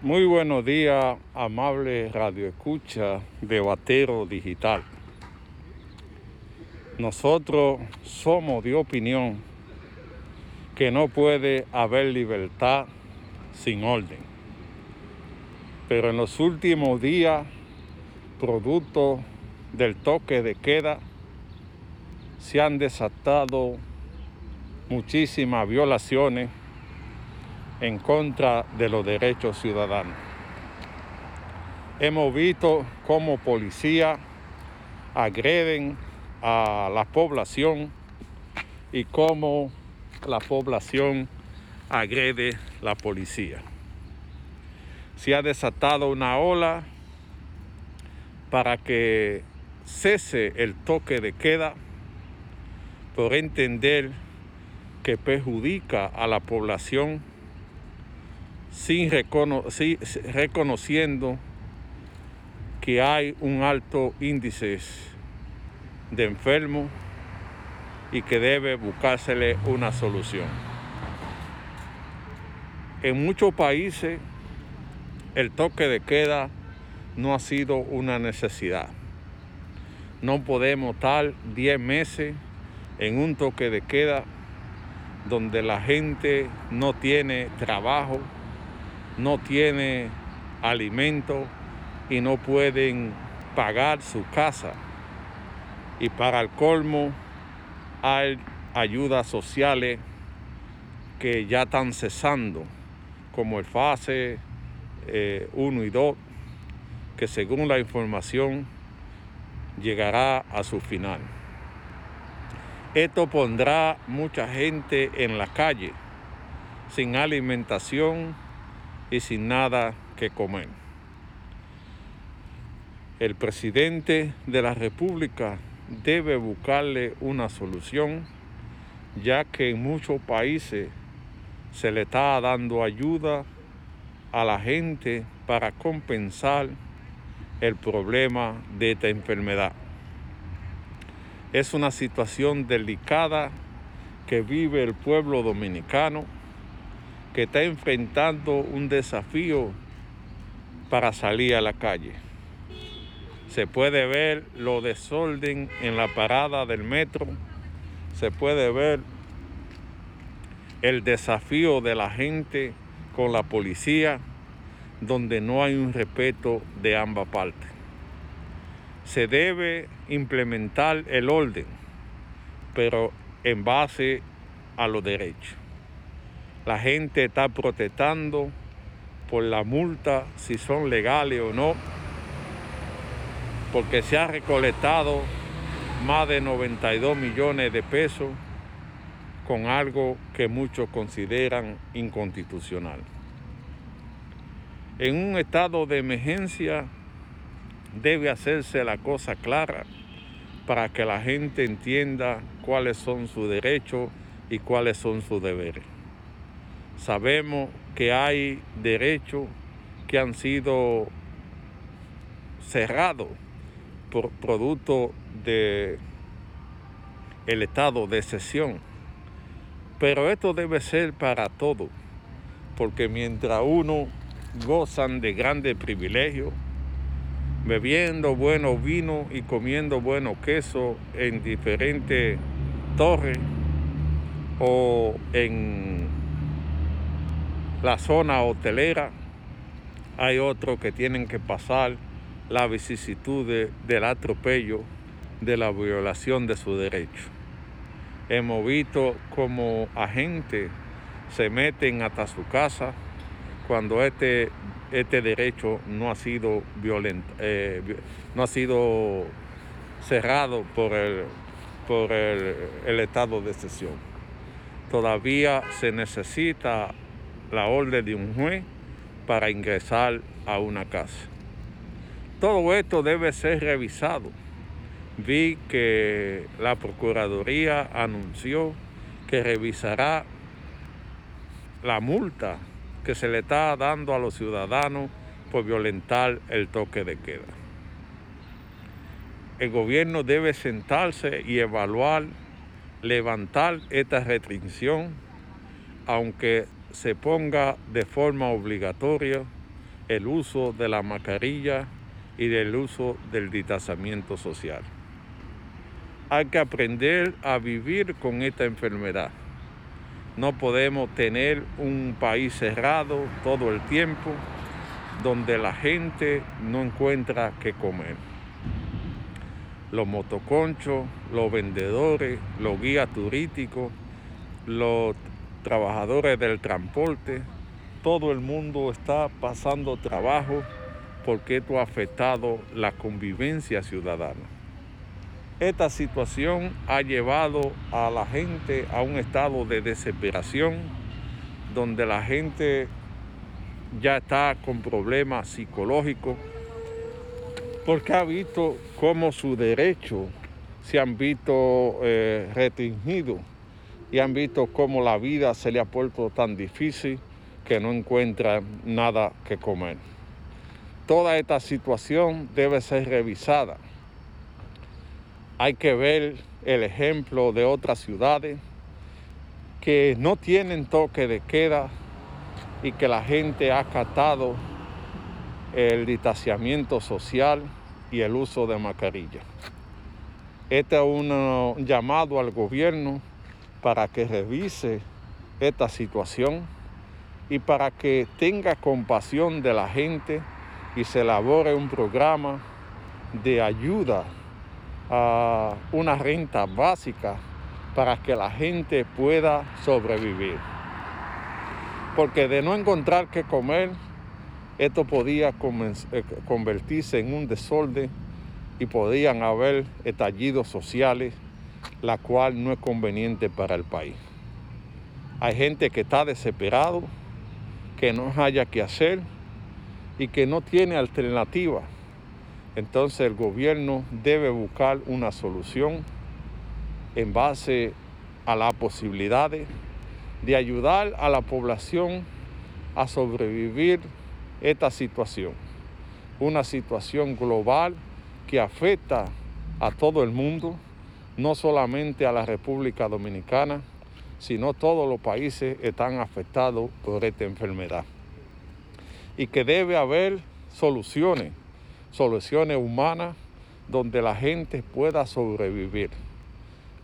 Muy buenos días, amable radioescucha de Batero Digital. Nosotros somos de opinión que no puede haber libertad sin orden. Pero en los últimos días, producto del toque de queda, se han desatado muchísimas violaciones en contra de los derechos ciudadanos. Hemos visto cómo policías agreden a la población y cómo la población agrede la policía. Se ha desatado una ola para que cese el toque de queda por entender que perjudica a la población sin reconociendo que hay un alto índice de enfermos y que debe buscársele una solución. En muchos países el toque de queda no ha sido una necesidad. No podemos estar 10 meses en un toque de queda donde la gente no tiene trabajo, no tiene alimento y no pueden pagar su casa. Y para el colmo hay ayudas sociales que ya están cesando, como el fase 1 eh, y 2, que según la información llegará a su final. Esto pondrá mucha gente en la calle, sin alimentación y sin nada que comer. El presidente de la República debe buscarle una solución, ya que en muchos países se le está dando ayuda a la gente para compensar el problema de esta enfermedad. Es una situación delicada que vive el pueblo dominicano que está enfrentando un desafío para salir a la calle. Se puede ver lo desorden en la parada del metro, se puede ver el desafío de la gente con la policía, donde no hay un respeto de ambas partes. Se debe implementar el orden, pero en base a los derechos. La gente está protestando por la multa, si son legales o no, porque se ha recolectado más de 92 millones de pesos con algo que muchos consideran inconstitucional. En un estado de emergencia debe hacerse la cosa clara para que la gente entienda cuáles son sus derechos y cuáles son sus deberes. Sabemos que hay derechos que han sido cerrados por producto de el estado de excepción. Pero esto debe ser para todos, porque mientras uno gozan de grandes privilegios, bebiendo buenos vinos y comiendo buenos quesos en diferentes torres o en la zona hotelera, hay otros que tienen que pasar la vicisitud del atropello, de la violación de su derecho. Hemos visto como agentes se meten hasta su casa cuando este, este derecho no ha sido violento, eh, no ha sido cerrado por el, por el estado de excepción. Todavía se necesita la orden de un juez para ingresar a una casa. Todo esto debe ser revisado. Vi que la Procuraduría anunció que revisará la multa que se le está dando a los ciudadanos por violentar el toque de queda. El gobierno debe sentarse y evaluar, levantar esta restricción, aunque se ponga de forma obligatoria el uso de la mascarilla y del uso del distanciamiento social. Hay que aprender a vivir con esta enfermedad. No podemos tener un país cerrado todo el tiempo donde la gente no encuentra qué comer. Los motoconchos, los vendedores, los guías turísticos, los trabajadores del transporte, todo el mundo está pasando trabajo porque esto ha afectado la convivencia ciudadana. Esta situación ha llevado a la gente a un estado de desesperación donde la gente ya está con problemas psicológicos porque ha visto cómo su derecho se han visto eh, restringidos y han visto cómo la vida se le ha puesto tan difícil que no encuentra nada que comer. Toda esta situación debe ser revisada. Hay que ver el ejemplo de otras ciudades que no tienen toque de queda y que la gente ha acatado el distanciamiento social y el uso de mascarilla. Este es un llamado al gobierno para que revise esta situación y para que tenga compasión de la gente y se elabore un programa de ayuda a una renta básica para que la gente pueda sobrevivir. Porque de no encontrar qué comer, esto podía eh, convertirse en un desorden y podían haber estallidos sociales, la cual no es conveniente para el país. Hay gente que está desesperado, que no haya que hacer y que no tiene alternativa. Entonces el gobierno debe buscar una solución en base a las posibilidades de ayudar a la población a sobrevivir esta situación. Una situación global que afecta a todo el mundo, no solamente a la República Dominicana, sino todos los países están afectados por esta enfermedad. Y que debe haber soluciones, soluciones humanas donde la gente pueda sobrevivir.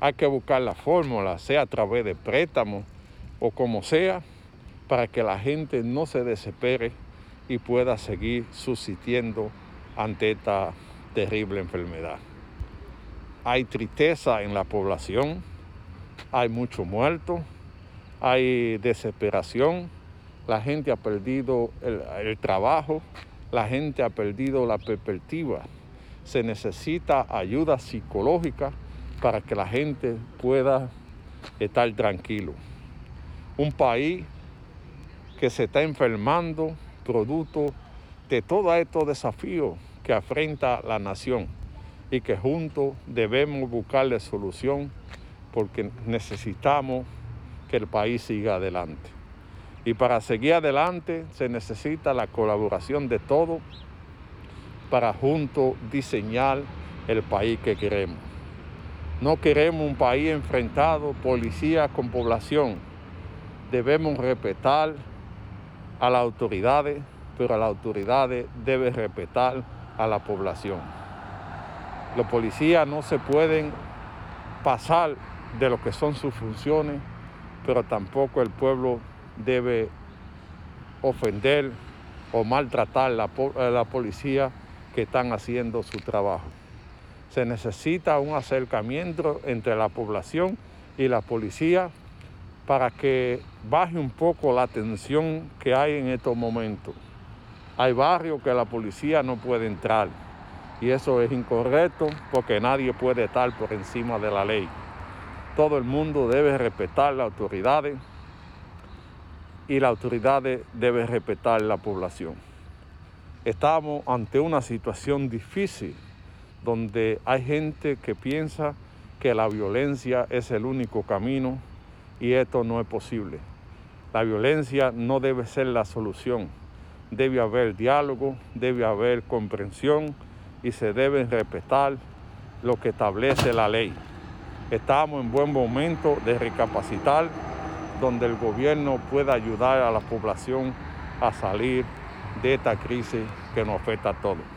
Hay que buscar la fórmula, sea a través de préstamos o como sea, para que la gente no se desespere y pueda seguir subsistiendo ante esta terrible enfermedad. Hay tristeza en la población, hay muchos muertos, hay desesperación, la gente ha perdido el, trabajo, la gente ha perdido la perspectiva. Se necesita ayuda psicológica para que la gente pueda estar tranquilo. Un país que se está enfermando producto de todos estos desafíos que afrenta la nación y que juntos debemos buscarle solución porque necesitamos que el país siga adelante. Y para seguir adelante se necesita la colaboración de todos para juntos diseñar el país que queremos. No queremos un país enfrentado, policía con población. Debemos respetar a las autoridades, pero las autoridades deben respetar a la población. Los policías no se pueden pasar de lo que son sus funciones, pero tampoco el pueblo debe ofender o maltratar a la, la policía que están haciendo su trabajo. Se necesita un acercamiento entre la población y la policía para que baje un poco la tensión que hay en estos momentos. Hay barrios que la policía no puede entrar y eso es incorrecto porque nadie puede estar por encima de la ley. Todo el mundo debe respetar las autoridades y las autoridades deben respetar la población. Estamos ante una situación difícil donde hay gente que piensa que la violencia es el único camino y esto no es posible. La violencia no debe ser la solución. Debe haber diálogo, debe haber comprensión y se debe respetar lo que establece la ley. Estamos en buen momento de recapacitar donde el gobierno pueda ayudar a la población a salir de esta crisis que nos afecta a todos.